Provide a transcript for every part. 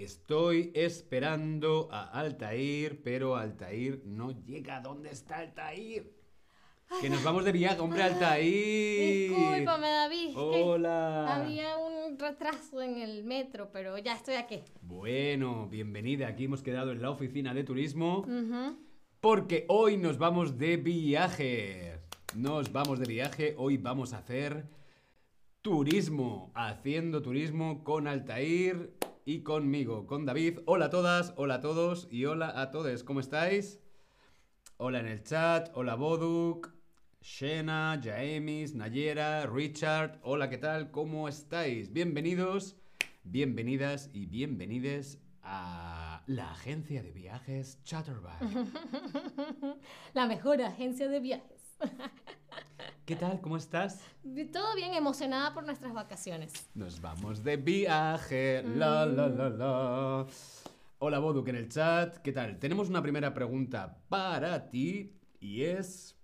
Estoy esperando a Altair, pero Altair no llega. ¿Dónde está Altair? Que nos vamos de viaje, hombre, Altair. Discúlpame, David. Hola. Había un retraso en el metro, pero ya estoy aquí. Bueno, bienvenida. Aquí hemos quedado en la oficina de turismo porque hoy nos vamos de viaje. Nos vamos de viaje. Hoy vamos a hacer turismo. Haciendo turismo con Altair y conmigo, con David. Hola a todas, hola a todos y hola a todos. ¿Cómo estáis? Hola en el chat. Hola Boduk. Shena, Jaemis, Nayera, Richard. Hola, ¿qué tal? ¿Cómo estáis? Bienvenidos, bienvenidas y bienvenides a la agencia de viajes Chatterback. La mejor agencia de viajes. ¿Qué tal? ¿Cómo estás? Todo bien emocionada por nuestras vacaciones. Nos vamos de viaje. La, la, la, la. Hola, Boduk en el chat. ¿Qué tal? Tenemos una primera pregunta para ti y es...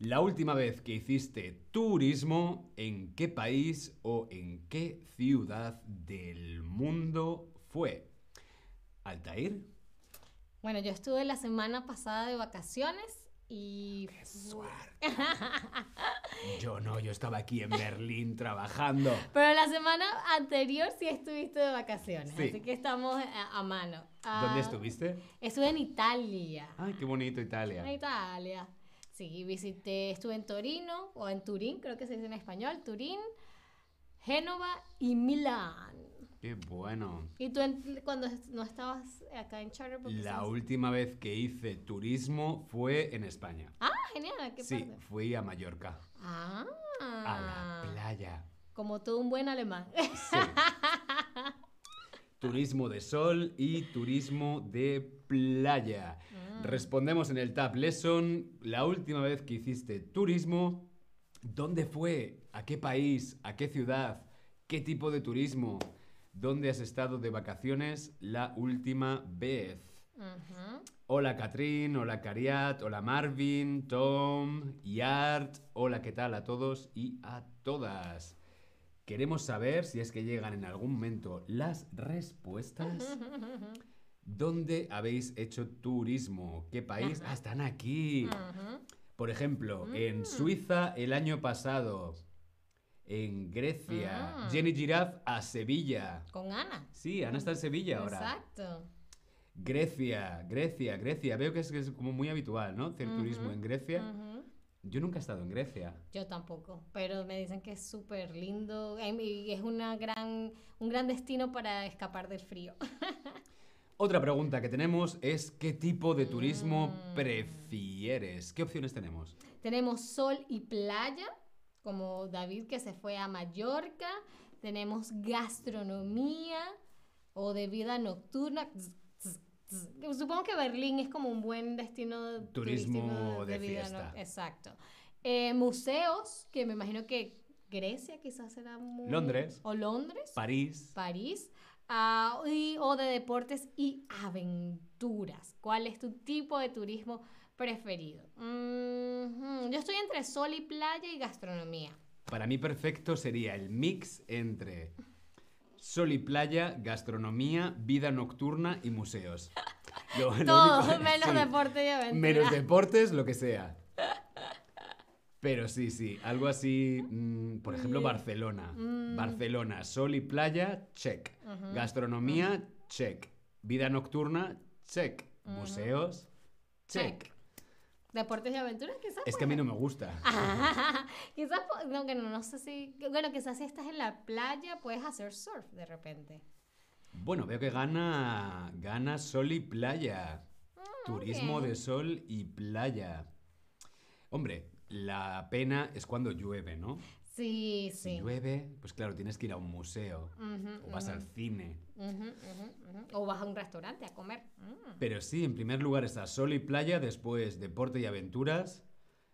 La última vez que hiciste turismo, ¿en qué país o en qué ciudad del mundo fue? ¿Altair? Bueno, yo estuve la semana pasada de vacaciones y... Yo no, yo estaba aquí en Berlín trabajando. Pero la semana anterior sí estuviste de vacaciones, Sí. así que estamos a, a mano. Ah, ¿Dónde estuviste? Estuve en Italia. Ay, qué bonito Italia. En Italia. Sí, visité, estuve en Torino, o en Turín, creo que se dice en español, Turín, Génova y Milán. Qué bueno. ¿Y tú en- cuando no estabas acá en Charter? La última vez que hice turismo fue en España. Ah, genial, ¿qué Sí, parte? fui a Mallorca, Ah, a la playa. como todo un buen alemán. Sí. turismo de sol y turismo de playa. Mm. Respondemos en el Tab Lesson. La última vez que hiciste turismo, ¿dónde fue? ¿A qué país? ¿A qué ciudad? ¿Qué tipo de turismo? ¿Dónde has estado de vacaciones la última vez? Hola Catrín, hola Cariat, hola Marvin, Tom, Yart, hola qué tal a todos y a todas. Queremos saber si es que llegan en algún momento las respuestas. ¿Dónde habéis hecho turismo? ¿Qué país? Ah, están aquí. Por ejemplo, en Suiza el año pasado. En Grecia. Ah. Jenny Giraffe a Sevilla. Con Ana. Sí, Ana está en Sevilla ahora. Exacto. Grecia, Grecia, Grecia. Veo que es, que es como muy habitual, ¿no? Hacer turismo en Grecia. Ujú. Yo nunca he estado en Grecia. Yo tampoco, pero me dicen que es súper lindo y es una gran, un gran destino para escapar del frío. Otra pregunta que tenemos es ¿qué tipo de turismo Mm. prefieres? ¿Qué opciones tenemos? Tenemos sol y playa, como David que se fue a Mallorca. Tenemos gastronomía o de vida nocturna. Supongo que Berlín es como un buen destino Turismo turístico de vida fiesta. Exacto. Eh, museos, que me imagino que Grecia quizás será muy... Londres. O Londres. París. París. ah, y- o de deportes y aventuras. ¿Cuál es tu tipo de turismo preferido? Yo estoy entre sol y playa y gastronomía. Para mí perfecto sería el mix entre sol y playa, gastronomía, vida nocturna y museos. Lo- lo Todo único- menos sí. deporte y aventura. Menos deportes, lo que sea. Pero sí, sí, algo así, mm, por ejemplo, Bien. Barcelona. Mm. Barcelona, sol y playa, check. Gastronomía, check. Vida nocturna, check. Museos, check. Check. Deportes y aventuras quizás. Es que a mí no me gusta. Ah, quizás, po- no, que no, no sé si, bueno, quizás si estás en la playa puedes hacer surf de repente. Bueno, veo que gana, gana sol y playa. Turismo Ah, bien. de sol y playa. Hombre, la pena es cuando llueve, ¿no? Sí, Si sí. llueve, pues claro, tienes que ir a un museo Ujú, o vas al cine. ujú, ujú. O vas a un restaurante a comer. Mm. Pero sí, en primer lugar está sol y playa, después deporte y aventuras,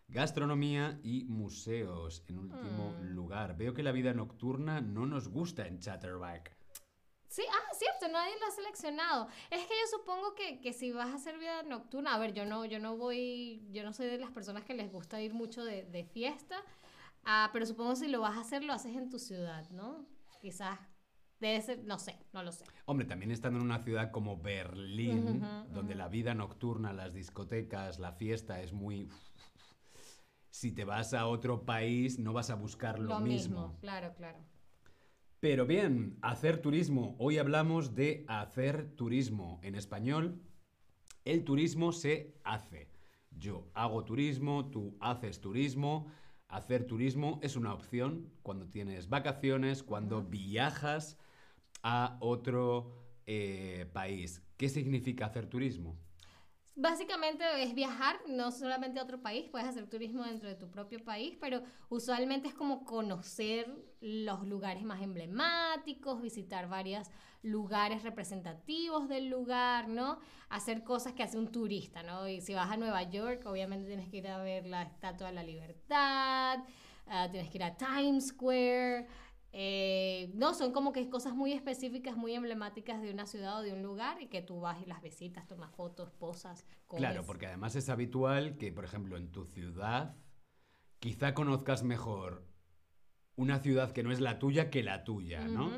gastronomía y museos. En último Mm. lugar, veo que la vida nocturna no nos gusta en Chatterback. Sí, ah, cierto, nadie lo ha seleccionado. Es que yo supongo que, que si vas a hacer vida nocturna, a ver, yo no, yo no voy, yo no soy de las personas que les gusta ir mucho de, de fiesta, ah, pero supongo si lo vas a hacer, lo haces en tu ciudad, ¿no? Quizás debe ser, no sé, no lo sé. Hombre, también estando en una ciudad como Berlín, donde la vida nocturna, las discotecas, la fiesta es muy... Si te vas a otro país, no vas a buscar lo, Lo mismo. mismo, claro, claro. Pero bien, hacer turismo. Hoy hablamos de hacer turismo. En español, el turismo se hace. Yo hago turismo, tú haces turismo. Hacer turismo es una opción cuando tienes vacaciones, cuando viajas a otro eh, país. ¿Qué significa hacer turismo? Básicamente es viajar, no solamente a otro país, puedes hacer turismo dentro de tu propio país, pero usualmente es como conocer los lugares más emblemáticos, visitar varios lugares representativos del lugar, ¿no? Hacer cosas que hace un turista, ¿no? Y si vas a Nueva York, obviamente tienes que ir a ver la Estatua de la Libertad, ah, tienes que ir a Times Square. Eh, no, son como que cosas muy específicas, muy emblemáticas de una ciudad o de un lugar y que tú vas y las visitas, tomas fotos, posas, comes. Claro, porque además es habitual que, por ejemplo, en tu ciudad, quizá conozcas mejor una ciudad que no es la tuya que la tuya, ¿no?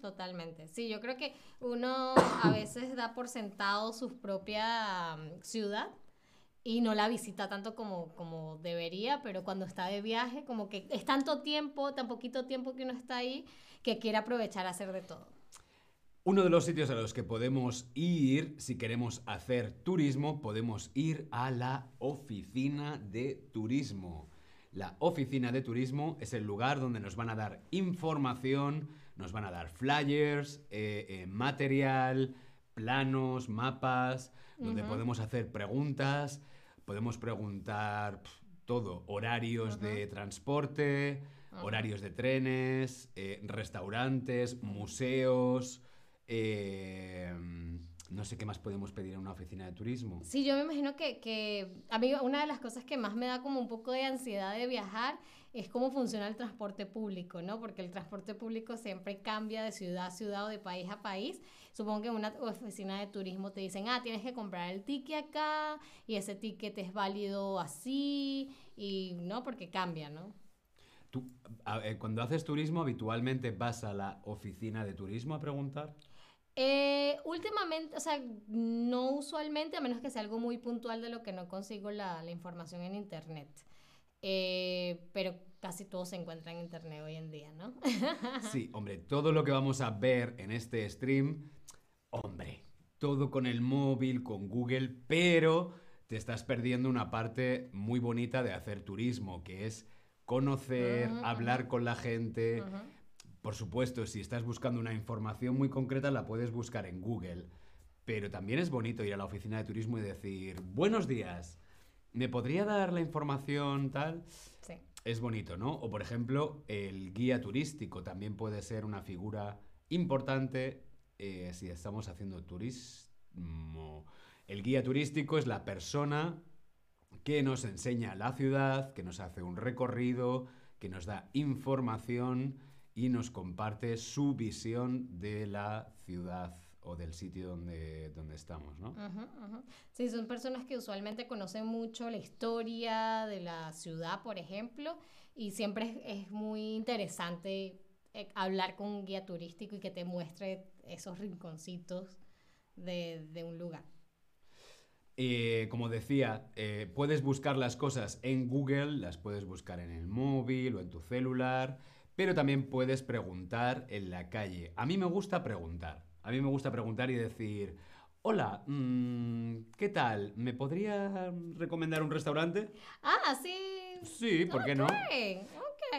Totalmente. Sí, yo creo que uno a veces da por sentado su propia mm, ciudad y no la visita tanto como, como debería, pero cuando está de viaje, como que es tanto tiempo, tan poquito tiempo que uno está ahí, que quiere aprovechar a hacer de todo. Uno de los sitios a los que podemos ir si queremos hacer turismo, podemos ir a la oficina de turismo. La oficina de turismo es el lugar donde nos van a dar información, nos van a dar flyers, eh, eh, material, planos, mapas, donde podemos hacer preguntas, podemos preguntar todo, horarios de transporte, horarios de trenes, eh, restaurantes, museos, eh, no sé qué más podemos pedir en una oficina de turismo. Sí, yo me imagino que, que a mí una de las cosas que más me da como un poco de ansiedad de viajar es cómo funciona el transporte público, ¿no? Porque el transporte público siempre cambia de ciudad a ciudad o de país a país. Supongo que en una oficina de turismo te dicen, ah, tienes que comprar el ticket acá y ese ticket es válido así y, ¿no? Porque cambia, ¿no? Tú, a- eh, cuando haces turismo, habitualmente vas a la oficina de turismo a preguntar. Eh, últimamente, o sea, no usualmente, a menos que sea algo muy puntual de lo que no consigo la, la información en internet. Eh, pero casi todo se encuentra en internet hoy en día, ¿no? Sí, hombre, todo lo que vamos a ver en este stream, hombre, todo con el móvil, con Google, pero te estás perdiendo una parte muy bonita de hacer turismo, que es conocer, Ujú, hablar con la gente. Por supuesto, si estás buscando una información muy concreta, la puedes buscar en Google. Pero también es bonito ir a la oficina de turismo y decir, buenos días, ¿me podría dar la información tal? Sí. Es bonito, ¿no? O por ejemplo, el guía turístico también puede ser una figura importante eh, si estamos haciendo turismo. El guía turístico es la persona que nos enseña la ciudad, que nos hace un recorrido, que nos da información y nos comparte su visión de la ciudad o del sitio donde, donde estamos, ¿no? Sí, son personas que usualmente conocen mucho la historia de la ciudad, por ejemplo, y siempre es, es muy interesante eh, hablar con un guía turístico y que te muestre esos rinconcitos de, de un lugar. Eh, como decía, eh, puedes buscar las cosas en Google, las puedes buscar en el móvil o en tu celular, pero también puedes preguntar en la calle. A mí me gusta preguntar. A mí me gusta preguntar y decir, hola, mm, ¿qué tal? ¿Me podría recomendar un restaurante? Ah, sí. Sí, ¿por qué no? Ok, ok.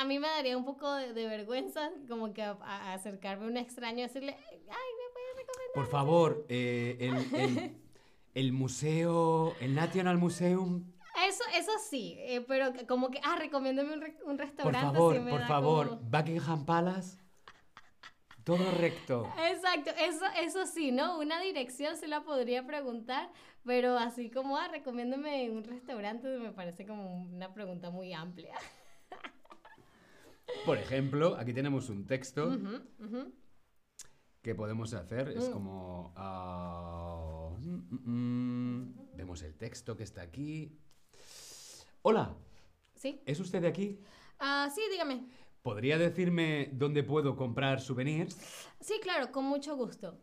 A mí me daría un poco de, de vergüenza como que a- a acercarme a un extraño y decirle, ay, ¿me puedes recomendar? Por favor, eh, el, el- el museo, el National Museum, Eso, eso sí, eh, pero como que, ah, recomiéndame un, re- un por restaurante. favor, me por favor, como- Buckingham Palace, todo recto. Exacto, eso, eso sí, ¿no? Una dirección se la podría preguntar, pero así como, ah, recomiéndame un restaurante, me parece como una pregunta muy amplia. Por ejemplo, aquí tenemos un texto que podemos hacer. Es Mm. como... ah, mm, mm. Vemos el texto que está aquí. Hola, ¿Sí? ¿es usted de aquí? Ah, sí, dígame. ¿Podría decirme dónde puedo comprar souvenirs? Sí, claro, con mucho gusto.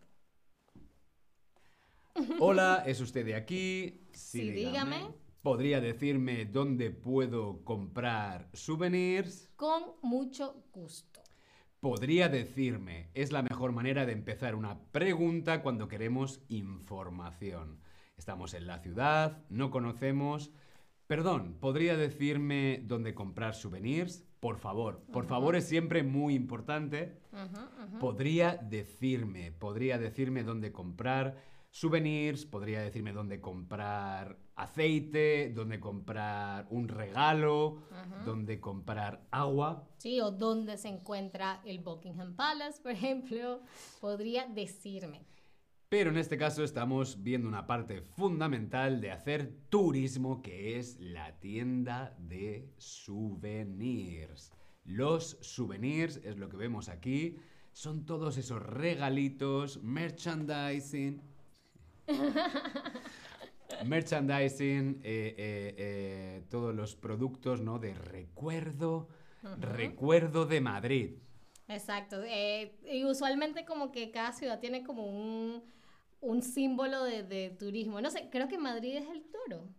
Hola, ¿es usted de aquí? Sí, dígame. ¿Podría decirme dónde puedo comprar souvenirs? Con mucho gusto. Podría decirme, es la mejor manera de empezar una pregunta cuando queremos información. Estamos en la ciudad, no conocemos. Perdón, ¿podría decirme dónde comprar souvenirs? Por favor, por favor es siempre muy importante. Podría decirme, podría decirme dónde comprar souvenirs, podría decirme dónde comprar aceite, dónde comprar un regalo, dónde comprar agua. Sí, o dónde se encuentra el Buckingham Palace, por ejemplo. Podría decirme. Pero en este caso estamos viendo una parte fundamental de hacer turismo, que es la tienda de souvenirs. Los souvenirs es lo que vemos aquí. Son todos esos regalitos, merchandising. merchandising, eh, eh, eh, todos los productos ¿no? de recuerdo, recuerdo de Madrid. Exacto. y usualmente como que cada ciudad tiene como un, un símbolo de, de turismo. No sé, creo que Madrid es el toro.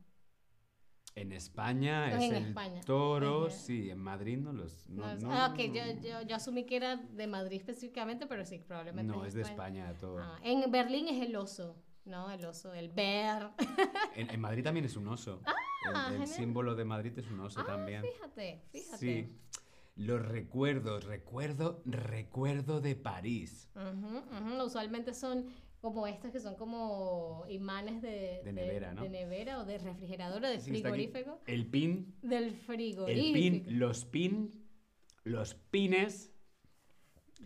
En España En es el España. toro, sí, en Madrid no los... No, No ah, ok, no, yo, yo, yo asumí que era de Madrid específicamente, pero sí, probablemente no, es de España todo. Ah, en Berlín es el oso, ¿no? El oso, el bear. En, en Madrid también es un oso. el, el símbolo de Madrid es un oso Ah, también. fíjate, fíjate. Sí. Los recuerdos, recuerdo, recuerdo de París. Usualmente son como estos que son como imanes de, De nevera, ¿no? de nevera o de refrigerador o de Sí, frigorífico. El pin, Del el frigorífico. pin, los pin, los pines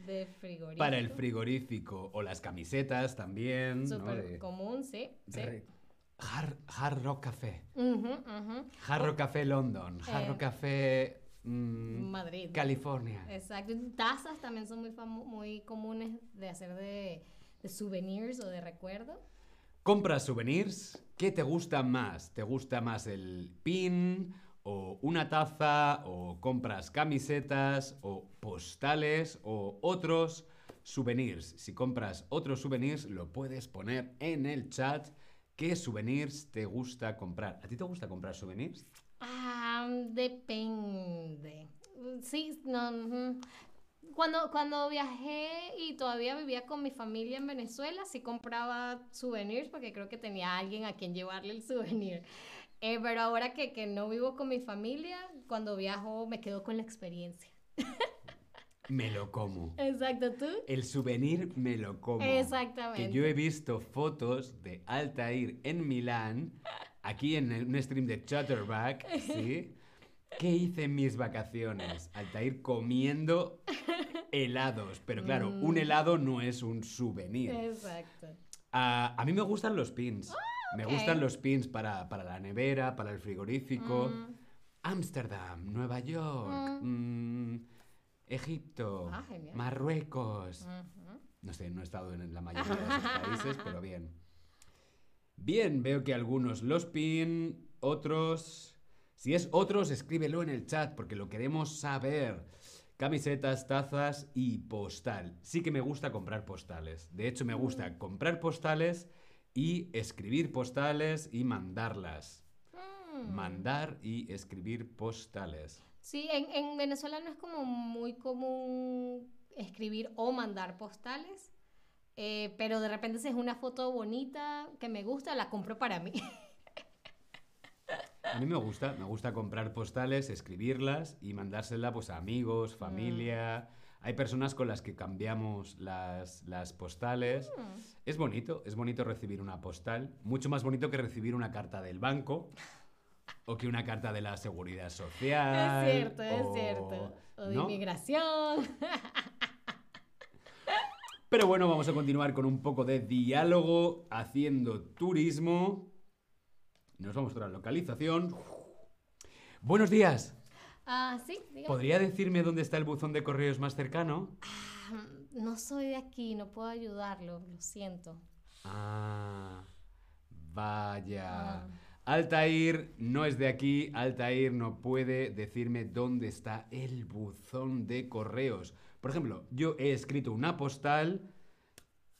De frigorífico. para el frigorífico o las camisetas también. ¿no? Súper De- común, sí. sí. Hard, Hard Rock Café. Ujú, ujú. Hard Rock Café London. Hard Eh, Rock Café mm, Madrid. California. Exacto. Tazas también son muy, muy comunes de hacer de, de souvenirs o de recuerdo. ¿Compras souvenirs? ¿Qué te gusta más? ¿Te gusta más el pin o una taza o compras camisetas o postales o otros souvenirs? Si compras otros souvenirs lo puedes poner en el chat. ¿Qué souvenirs te gusta comprar? ¿A ti te gusta comprar souvenirs? Ah, depende. Sí, no. Cuando, cuando viajé y todavía vivía con mi familia en Venezuela, sí compraba souvenirs porque creo que tenía alguien a quien llevarle el souvenir. Eh, pero ahora que, que no vivo con mi familia, cuando viajo me quedo con la experiencia. Me lo como. Exacto, ¿tú? El souvenir me lo como. Exactamente. Que yo he visto fotos de Altair en Milán, aquí en el- un stream de Chatterback, ¿sí? ¿Qué hice en mis vacaciones? Altair comiendo helados. Pero claro, un Mm. helado no es un souvenir. Exacto. Ah, a mí me gustan los pins. Me ok. gustan los pins para, para la nevera, para el frigorífico. Mm. Ámsterdam, Nueva York, mm, Egipto, Ah. Marruecos. No sé, no he estado en la mayoría de esos países, pero bien. Bien, veo que algunos los pin, otros... Si es otros, escríbelo en el chat porque lo queremos saber. Camisetas, tazas y postal. Sí que me gusta comprar postales. De hecho, me gusta comprar postales y escribir postales y mandarlas. Mm. Mandar y escribir postales. Sí, en, en Venezuela no es como muy común escribir o mandar postales, eh, pero de repente si es una foto bonita que me gusta, la compro para mí. A mí me gusta, me gusta comprar postales, escribirlas y mandárselas pues, a amigos, familia. Hay personas con las que cambiamos las, las postales. Es bonito, es bonito recibir una postal. Mucho más bonito que recibir una carta del banco o que una carta de la seguridad social. es cierto, es o- cierto. O de ¿no? inmigración. Pero bueno, vamos a continuar con un poco de diálogo haciendo turismo. Nos vamos a la localización. Buenos días. Ah, sí, dígame. ¿Podría decirme dónde está el buzón de correos más cercano? Ah, No soy de aquí, no puedo ayudarlo, lo siento. Ah, vaya. Ah. Altair no es de aquí, Altair no puede decirme dónde está el buzón de correos. Por ejemplo, yo he escrito una postal,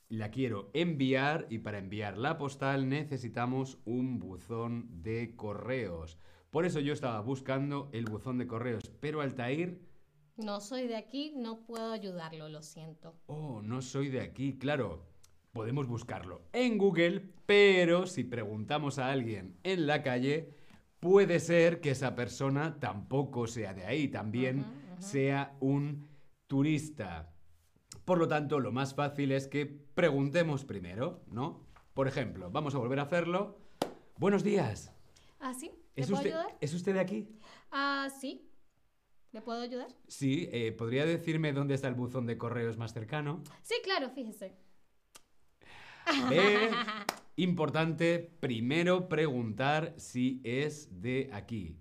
la quiero enviar y para enviar la postal necesitamos un buzón de correos. Por eso yo estaba buscando el buzón de correos, pero Altair... No soy de aquí, no puedo ayudarlo, lo siento. Oh, no soy de aquí, claro. Podemos buscarlo en Google, pero si preguntamos a alguien en la calle, puede ser que esa persona tampoco sea de ahí, también sea un turista. Por lo tanto, lo más fácil es que preguntemos primero, ¿no? Por ejemplo, vamos a volver a hacerlo. Buenos días. ¿Ah, sí? ¿Es puedo usted, ayudar? ¿Es usted de aquí? Ah, sí. ¿Le puedo ayudar? Sí, eh, ¿podría decirme dónde está el buzón de correos más cercano? Sí, claro, fíjese. Importante, primero preguntar si es de aquí.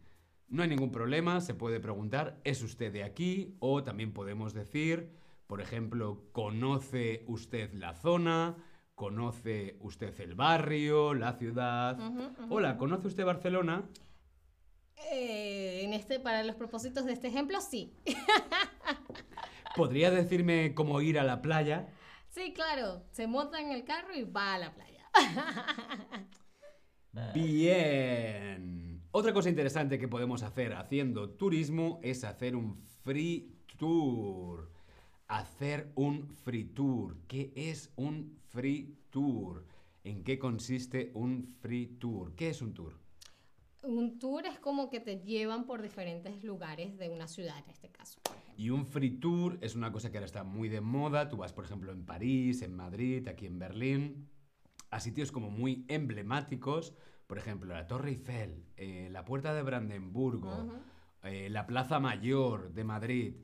No hay ningún problema, se puede preguntar, ¿es usted de aquí? O también podemos decir, por ejemplo, ¿conoce usted la zona? ¿Conoce usted el barrio, la ciudad? Hola, ¿conoce usted Barcelona? Eh, en este, para los propósitos de este ejemplo, sí. ¿Podría decirme cómo ir a la playa? Sí, claro. Se monta en el carro y va a la playa. Bien. Otra cosa interesante que podemos hacer haciendo turismo es hacer un free tour. Hacer un free tour. ¿Qué es un free tour? ¿En qué consiste un free tour? ¿Qué es un tour? Un tour es como que te llevan por diferentes lugares de una ciudad, en este caso. Y un free tour es una cosa que ahora está muy de moda. Tú vas, por ejemplo, en París, en Madrid, aquí en Berlín, a sitios como muy emblemáticos. Por ejemplo, la Torre Eiffel, eh, la Puerta de Brandenburgo, eh, la Plaza Mayor de Madrid.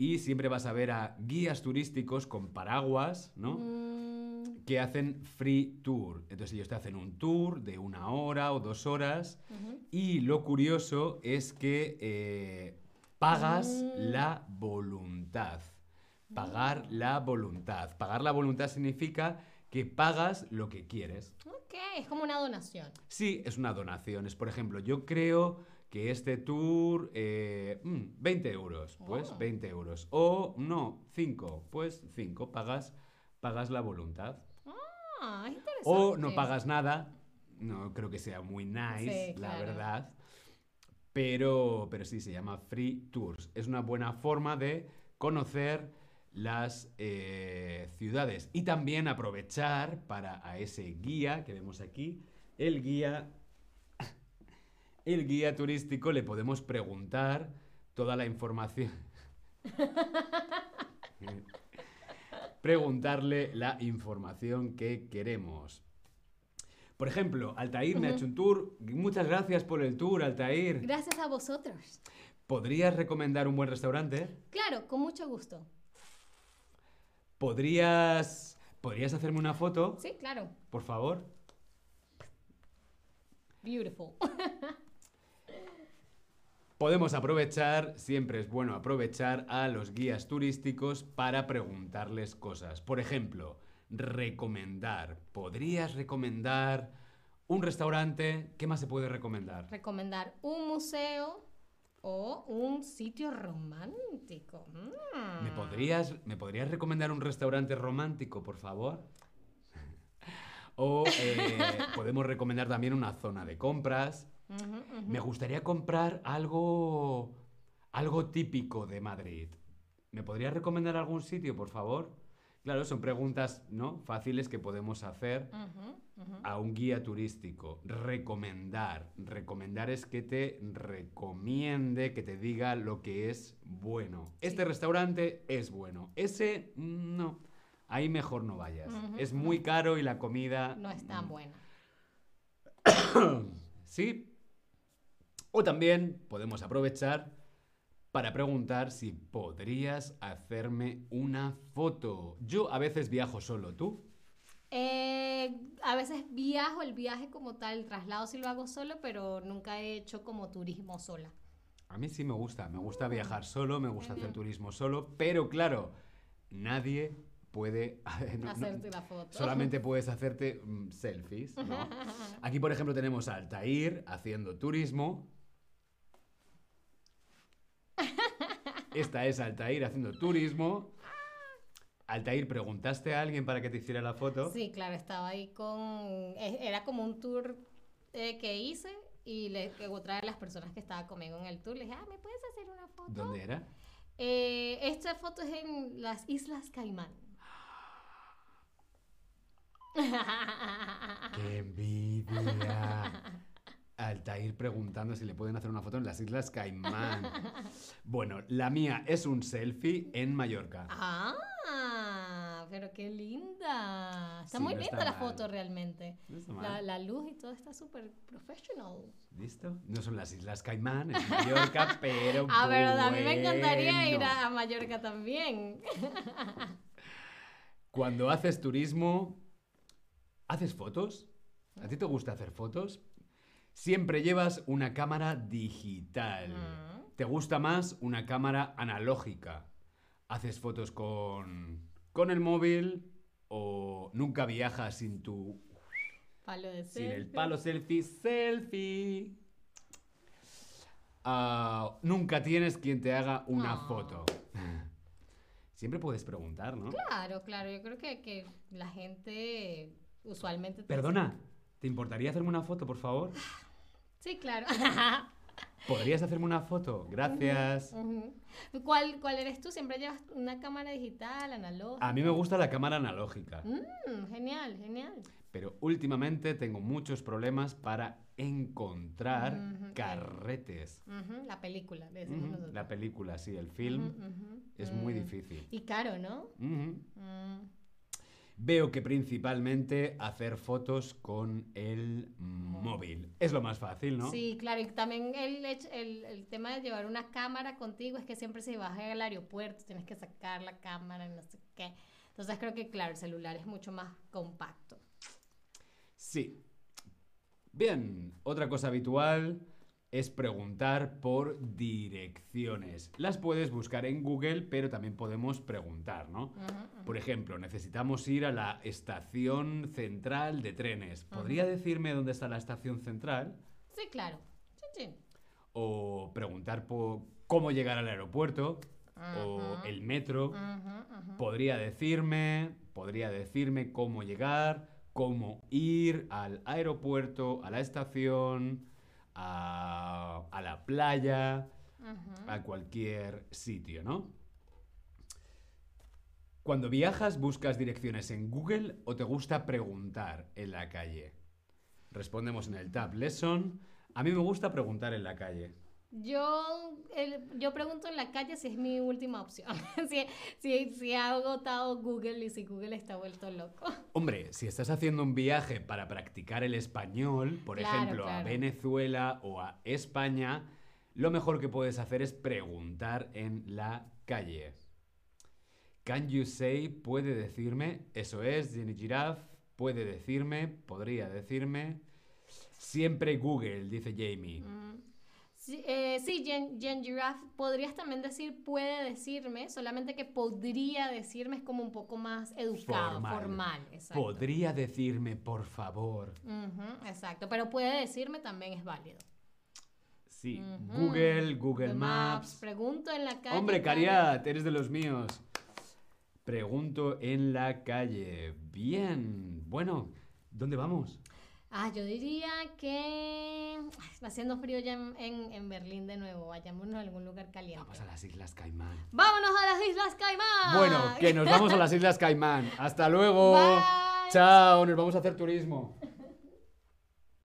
Y siempre vas a ver a guías turísticos con paraguas, ¿no? Mm, Que hacen free tour. Entonces ellos te hacen un tour de una hora o dos horas. Y lo curioso es que eh, pagas Mm. la voluntad. Pagar la voluntad. Pagar la voluntad significa que pagas lo que quieres. Ok, es como una donación. Sí, es una donación. Es, por ejemplo, yo creo que este tour, eh, mm, 20 euros, pues Oh. 20 euros. O no, 5, pues 5, pagas, pagas la voluntad. Ah, es interesante. O no pagas nada, no creo que sea muy nice, Sí, la claro. verdad. Pero, pero sí, se llama Free Tours. Es una buena forma de conocer las eh, ciudades y también aprovechar para a ese guía que vemos aquí, el guía, el guía turístico, le podemos preguntar toda la información. Preguntarle la información que queremos. Por ejemplo, Altair me ha hecho un tour. Muchas gracias por el tour, Altair. Gracias a vosotros. ¿Podrías recomendar un buen restaurante? Claro, con mucho gusto. ¿Podrías, ¿podrías hacerme una foto, Sí, claro. por favor? Beautiful. Podemos aprovechar, siempre es bueno aprovechar a los guías turísticos para preguntarles cosas. Por ejemplo, recomendar. ¿Podrías recomendar un restaurante? ¿Qué más se puede recomendar? Recomendar un museo o un sitio romántico. Mm. ¿Me podrías, ¿Me podrías recomendar un restaurante romántico, por favor? O eh, podemos recomendar también una zona de compras. Me gustaría comprar algo, algo típico de Madrid. ¿Me podrías recomendar algún sitio, por favor? Claro, son preguntas ¿no? fáciles que podemos hacer a un guía turístico. Recomendar. Recomendar es que te recomiende, que te diga lo que es bueno. Este restaurante es bueno. Ese, no. Ahí mejor no vayas. Es muy caro y la comida... No es tan mm, buena. Sí. O también podemos aprovechar para preguntar si podrías hacerme una foto. Yo a veces viajo solo, ¿tú? Eh, a veces viajo, el viaje como tal, el traslado sí lo hago solo, pero nunca he hecho como turismo sola. A mí sí me gusta, me gusta viajar solo, me gusta hacer turismo solo, pero claro, nadie puede... no- Hacerte la foto. solamente puedes hacerte mm, selfies, ¿no? Aquí, por ejemplo, tenemos a Altair haciendo turismo. Esta es Altair haciendo turismo. Altair, ¿preguntaste a alguien para que te hiciera la foto? Sí, claro, estaba ahí con... Era como un tour eh, que hice y le, otra de las personas que estaba conmigo en el tour le dije, ah, ¿me puedes hacer una foto? ¿Dónde era? Eh, esta foto es en las Islas Caimán. ¡Qué envidia! Altair preguntando si le pueden hacer una foto en las Islas Caimán. Bueno, la mía es un selfie en Mallorca. Ah, pero qué linda. Está Sí, muy no linda está la mal. foto realmente. No está La, mal. la luz y todo está súper professional. ¿Listo? No son las Islas Caimán, es Mallorca, pero. Ah, verdad, a mí me encantaría ir a Mallorca también. Cuando haces turismo, ¿haces fotos? ¿A ti te gusta hacer fotos? Siempre llevas una cámara digital. Mm. ¿Te gusta más una cámara analógica? ¿Haces fotos con, con el móvil o nunca viajas sin tu Palo de sin el palo selfie selfie? Ah, nunca tienes quien te haga una No. foto. Siempre puedes preguntar, ¿no? Claro, claro. Yo creo que, que la gente usualmente... te Perdona, ¿te importaría hacerme una foto, por favor? Sí, claro. ¿Podrías hacerme una foto? Gracias. ¿Cuál, ¿Cuál eres tú? ¿Siempre llevas una cámara digital, analógica? A mí me gusta la cámara analógica, Mm, genial, genial. pero últimamente tengo muchos problemas para encontrar carretes. La película, decimos nosotros. La película, sí, el film es muy difícil. Y caro, ¿no? Mm. Veo que principalmente hacer fotos con el. Es lo más fácil, ¿no? Sí, claro, y también el, el, el tema de llevar una cámara contigo es que siempre si vas al aeropuerto tienes que sacar la cámara y no sé qué. Entonces creo que, claro, el celular es mucho más compacto. Sí. Bien, otra cosa habitual es preguntar por direcciones. Las puedes buscar en Google, pero también podemos preguntar, ¿no? Por ejemplo, necesitamos ir a la estación central de trenes. ¿Podría decirme dónde está la estación central? Sí, claro. Sí, sí. O preguntar por cómo llegar al aeropuerto o el metro. Podría decirme, podría decirme cómo llegar, cómo ir al aeropuerto, a la estación, a, a la playa, a cualquier sitio, ¿no? Cuando viajas, ¿buscas direcciones en Google o te gusta preguntar en la calle? Respondemos en el Tab Lesson. A mí me gusta preguntar en la calle. Yo, el- yo pregunto en la calle si es mi última opción. si, si, si ha agotado Google y si Google está vuelto loco. Hombre, si estás haciendo un viaje para practicar el español, por Claro, ejemplo, a. Venezuela o a España, lo mejor que puedes hacer es preguntar en la calle. Can you say puede decirme, eso es, Jenny Giraffe, puede decirme, podría decirme. Siempre Google, dice Jamie. Mm. Sí, eh, sí, Jen, Jen Giraffe, podrías también decir puede decirme, solamente que podría decirme es como un poco más educado, Formal. formal. exacto. Podría decirme, por favor. Exacto, pero puede decirme también es válido. Sí. Google, Google Maps. Pregunto en la calle. Hombre, Cari. Cariat, eres de los míos. Pregunto en la calle. Bien. Bueno, ¿dónde vamos? Ah, yo diría que Ay, haciendo frío ya en, en- en Berlín de nuevo. Vayámonos a algún lugar caliente. Vamos a las Islas Caimán. ¡Vámonos a las Islas Caimán! Bueno, que nos vamos a las Islas Caimán. Hasta luego. Bye. Chao, nos vamos a hacer turismo.